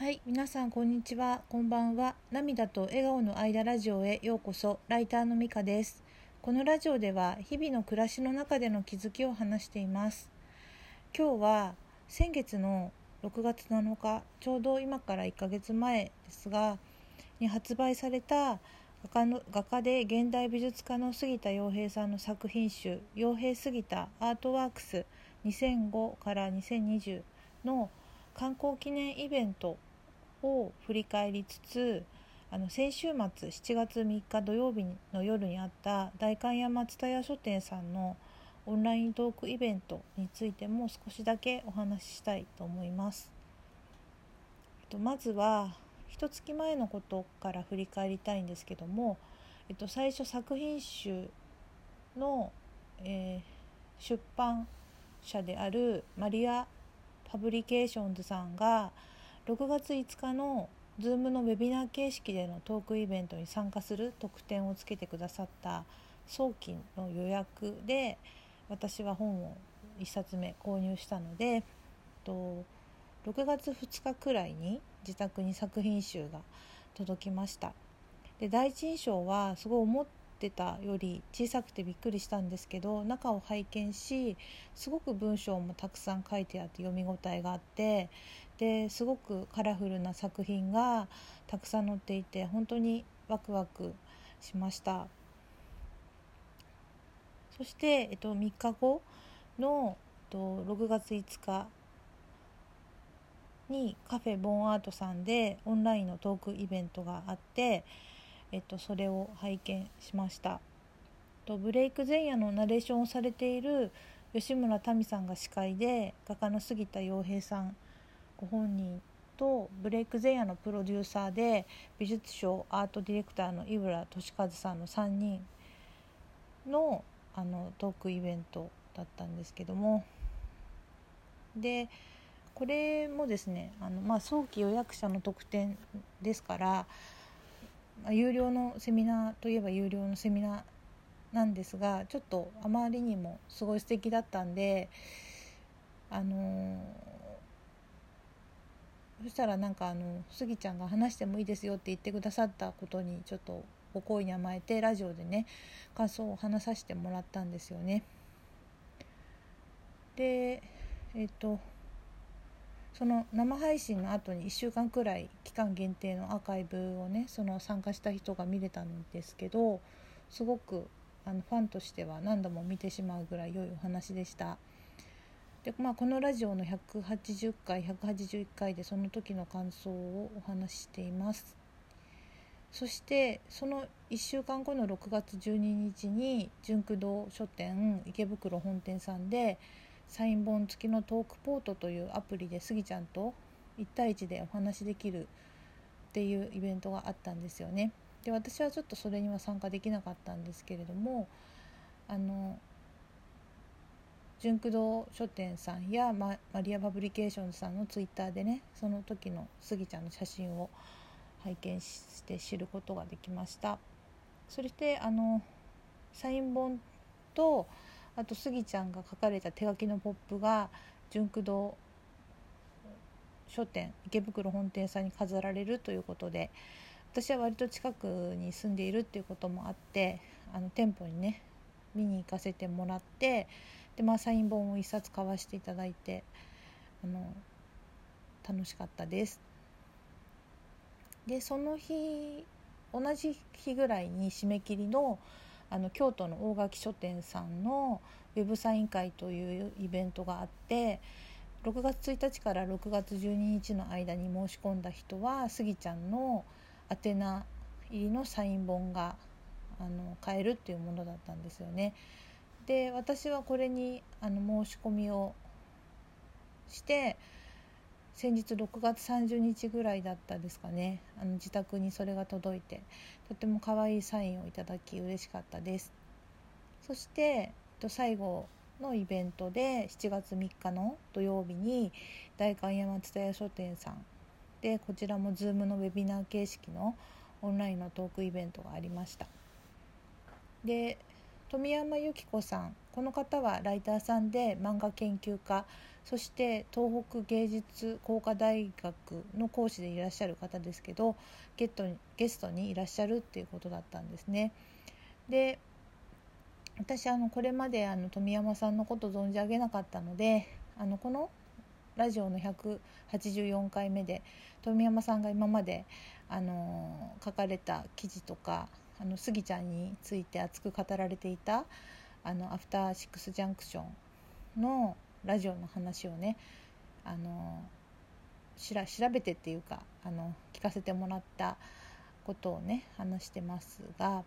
はい、皆さんこんにちは、こんばんは。涙と笑顔の間ラジオへようこそ。ライターのみかです。このラジオでは日々の暮らしの中での気づきを話しています。今日は先月の6月7日、ちょうど今から1ヶ月前ですが、に発売された画家の画家で現代美術家の杉田洋平さんの作品集「洋平杉田アートワークス2005から2020」の観光記念イベントを振り返りつつあの先週末7月3日土曜日の夜にあった代官山蔦屋書店さんのオンライントークイベントについても少しだけお話ししたいと思います。と、まずは一月前のことから振り返りたいんですけども、えっと、最初作品集の、えー出版社であるマリア・パブリケーションズさんが6月5日の Zoom のウェビナー形式でのトークイベントに参加する特典をつけてくださった早期の予約で私は本を1冊目購入したのでと6月2日くらいに自宅に作品集が届きました。で第一印象はすごい思ってたより小さくてびっくりしたんですけど中を拝見しすごく文章もたくさん書いてあって読み応えがあってですごくカラフルな作品がたくさん載っていて本当にワクワクしました。そして、えっと、3日後の、えっと、6月5日にカフェボンアートさんでオンラインのトークイベントがあって、えっと、それを拝見しました。とブレイク前夜のナレーションをされている吉村民さんが司会で画家の杉田洋平さんご本人とブレイク前夜のプロデューサーで美術賞アートディレクターの井浦俊和さんの3人のあのトークイベントだったんですけども。でこれもですねあの、まあ、早期予約者の特典ですから、有料のセミナーといえば有料のセミナーなんですがちょっとあまりにもすごい素敵だったんであのそしたらなんかあのスギちゃんが話してもいいですよって言ってくださったことにちょっとご好意に甘えてラジオでね感想を話させてもらったんですよね。でえっ、とその生配信の後に1週間くらい期間限定のアーカイブをねその参加した人が見れたんですけどすごくあのファンとしては何度も見てしまうぐらい良いお話でした。でまあ、このラジオの180回181回でその時の感想をお話ししていますそしてその1週間後の6月12日に純駆堂書店池袋本店さんでサイン本付きのトークポートというアプリでスギちゃんと1対1でお話しできるっていうイベントがあったんですよね。で私はちょっとそれには参加できなかったんですけれどもあのジュンク堂書店さんやママリア・パブリケーションズさんのツイッターでねその時のスギちゃんの写真を拝見して知ることができました。そしてあのサイン本とあとスギちゃんが書かれた手書きのポップが純駆動書店池袋本店さんに飾られるということで私は割と近くに住んでいるっていうこともあってあの店舗にね見に行かせてもらってで、まあ、サイン本を1冊買わせていただいてあの楽しかったです。でその日同じ日ぐらいに締め切りのあの京都の大垣書店さんのウェブサイン会というイベントがあって6月1日から6月12日の間に申し込んだ人はスギちゃんの宛名入りのサイン本があの買えるっていうものだったんですよね。で私はこれにあの申し込みをして先日6月30日ぐらいだったですかね。あの自宅にそれが届いてとても可愛いサインをいただき嬉しかったです。そして最後のイベントで7月3日の土曜日に代官山蔦屋書店さんでこちらも Zoom のウェビナー形式のオンラインのトークイベントがありました。で富山由紀子さんこの方はライターさんで漫画研究家そして東北芸術工科大学の講師でいらっしゃる方ですけどゲットゲストにいらっしゃるっていうことだったんですね。で私あのこれまであの富山さんのこと存じ上げなかったのであのこのラジオの184回目で富山さんが今まであの書かれた記事とかあのスギちゃんについて熱く語られていたあのアフターシックスジャンクションのラジオの話をねあのしら調べてっていうかあの聞かせてもらったことをね話してますが、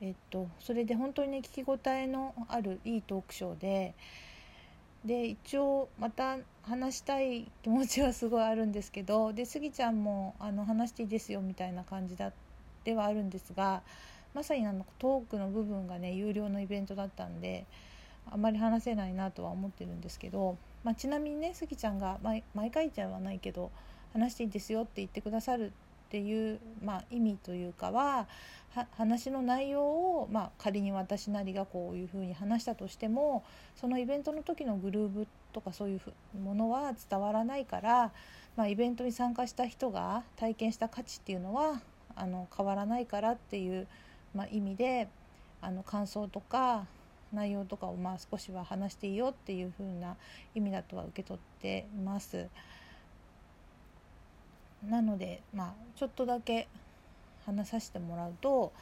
えっと、それで本当にね聞き応えのあるいいトークショーでで一応また話したい気持ちはすごいあるんですけどでスギちゃんもあの話していいですよみたいな感じだではあるんですがまさにあのトークの部分がね有料のイベントだったんであんまり話せないなとは思ってるんですけど、まあ、ちなみにねスギちゃんが毎毎回じゃはないけど話していいですよって言ってくださるっていう、まあ、意味というかは話の内容を、まあ、仮に私なりがこういうふうに話したとしてもそのイベントの時のグルーブとかそういうものは伝わらないから、まあ、イベントに参加した人が体験した価値っていうのはあの変わらないからっていう、まあ、意味であの感想とか内容とかをまあ少しは話していいよっていう風な意味だとは受け取っています。なのでまあちょっとだけ話させてもらうと、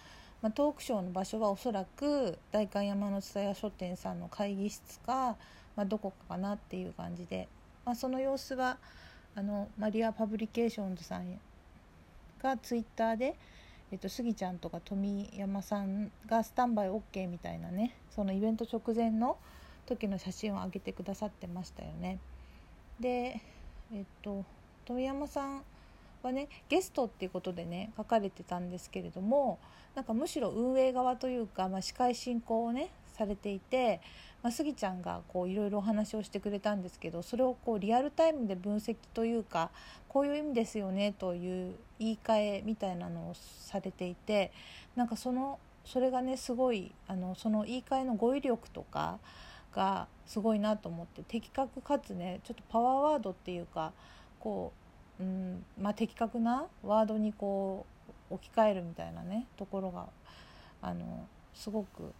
まあ、トークショーの場所はおそらく代官山の蔦屋書店さんの会議室か、まあ、どこかかなっていう感じで、まあ、その様子はあのマリア・パブリケーションズさんがツイッターで、えっと、スギちゃんとか富山さんがスタンバイ OK みたいなねそのイベント直前の時の写真を上げてくださってましたよね。でえっと富山さんはねゲストっていうことでね書かれてたんですけれどもなんかむしろ運営側というか、まあ、司会進行をねされていて、まあ、スギちゃんがこういろいろお話をしてくれたんですけどそれをこうリアルタイムで分析というかこういう意味ですよねという言い換えみたいなのをされていてなんかそのそれがねすごいあのその言い換えの語彙力とかがすごいなと思って的確かつねちょっとパワーワードっていうかこう、うんまあ、的確なワードにこう置き換えるみたいなねところがあのすごく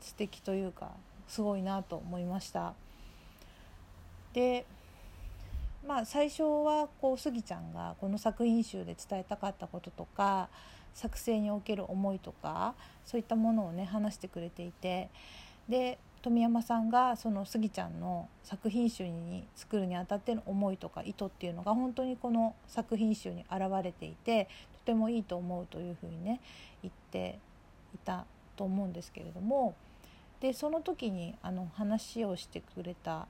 素敵というかすごいなと思いました。でまあ最初はこうスギちゃんがこの作品集で伝えたかったこととか作成における思いとかそういったものをね話してくれていてで富山さんがそのスギちゃんの作品集に作るにあたっての思いとか意図っていうのが本当にこの作品集に表れていてとてもいいと思うというふうにね言っていたと思うんですけれどもでその時にあの話をしてくれた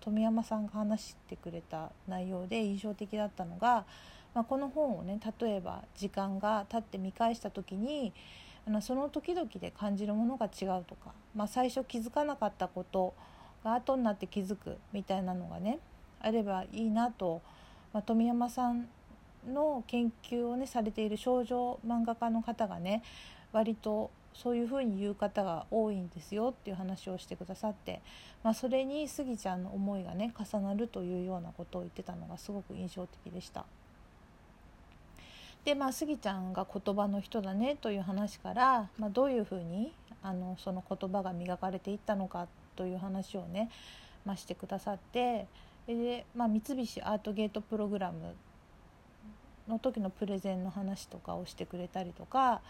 富山さんが話してくれた内容で印象的だったのが、まあ、この本をね例えば時間が経って見返した時にあのその時々で感じるものが違うとか、まあ、最初気づかなかったことが後になって気づくみたいなのがねあればいいなと、まあ、富山さんの研究をねされている少女漫画家の方がね割とそういうふうに言う方が多いんですよっていう話をしてくださって、まあ、それにスギちゃんの思いがね重なるというようなことを言ってたのがすごく印象的でした。でまあスギちゃんが言葉の人だねという話から、まあ、どういうふうにあのその言葉が磨かれていったのかという話をね、まあ、してくださってで、まあ、三菱アートゲートプログラムの時のプレゼンの話とかをしてくれたりとか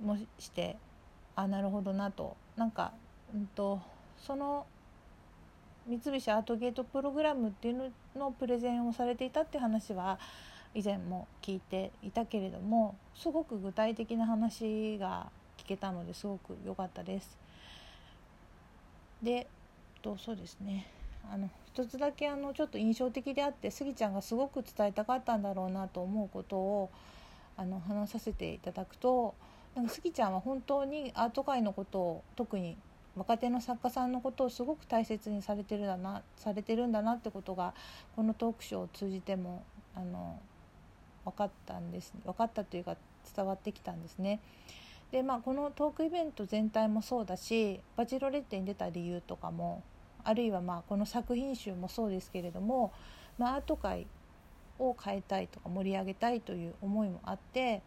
もしてあなるほどなとなんか、うんと、その三菱アートゲートプログラムっていうののプレゼンをされていたって話は以前も聞いていたけれどもすごく具体的な話が聞けたのですごく良かったです。でとそうですねあの一つだけあのちょっと印象的であってスギちゃんがすごく伝えたかったんだろうなと思うことをあの話させていただくとなんかスギちゃんは本当にアート界のことを特に若手の作家さんのことをすごく大切にされてるだなされてるんだなってことがこのトークショーを通じてもあの分かったんです分かったというか伝わってきたんですね。でまあこのトークイベント全体もそうだしバチロレッテに出た理由とかもあるいはまあこの作品集もそうですけれども、まあ、アート界を変えたいとか盛り上げたいという思いもあって、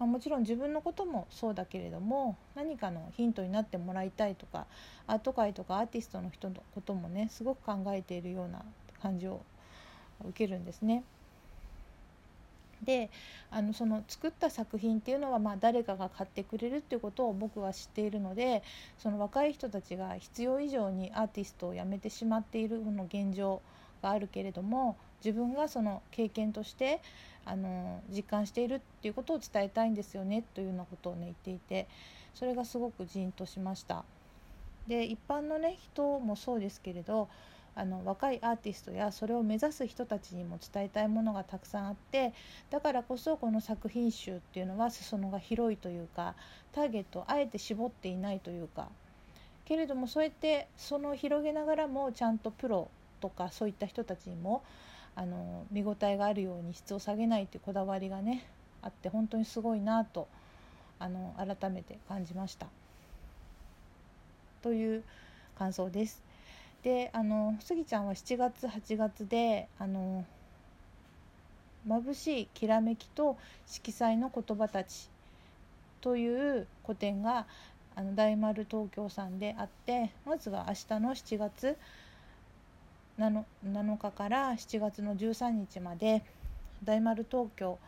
まあ、もちろん自分のこともそうだけれども何かのヒントになってもらいたいとかアート界とかアーティストの人のこともねすごく考えているような感じを受けるんですね。であのその作った作品っていうのはまあ誰かが買ってくれるっていうことを僕は知っているのでその若い人たちが必要以上にアーティストを辞めてしまっているの現状があるけれども自分がその経験としてあの実感しているっていうことを伝えたいんですよねというようなことをね言っていてそれがすごくじんとしました。で一般のね人もそうですけれどあの若いアーティストやそれを目指す人たちにも伝えたいものがたくさんあってだからこそこの作品集っていうのは裾野が広いというかターゲットをあえて絞っていないというかけれどもそうやってその広げながらもちゃんとプロとかそういった人たちにもあの見応えがあるように質を下げないというこだわりがねあって本当にすごいなとあの改めて感じました。という感想です。であのスギちゃんは7月8月であの眩しいきらめきと色彩の言葉たちという個展があの大丸東京さんであってまずは明日の7月 7, 7日から7月の13日まで大丸東京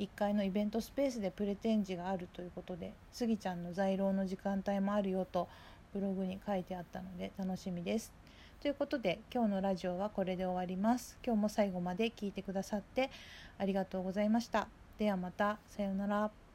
1階のイベントスペースでプレ展示があるということでスギちゃんの在廊の時間帯もあるよとブログに書いてあったので楽しみです。ということで今日のラジオはこれで終わります。今日も最後まで聞いてくださってありがとうございました。ではまた。さようなら。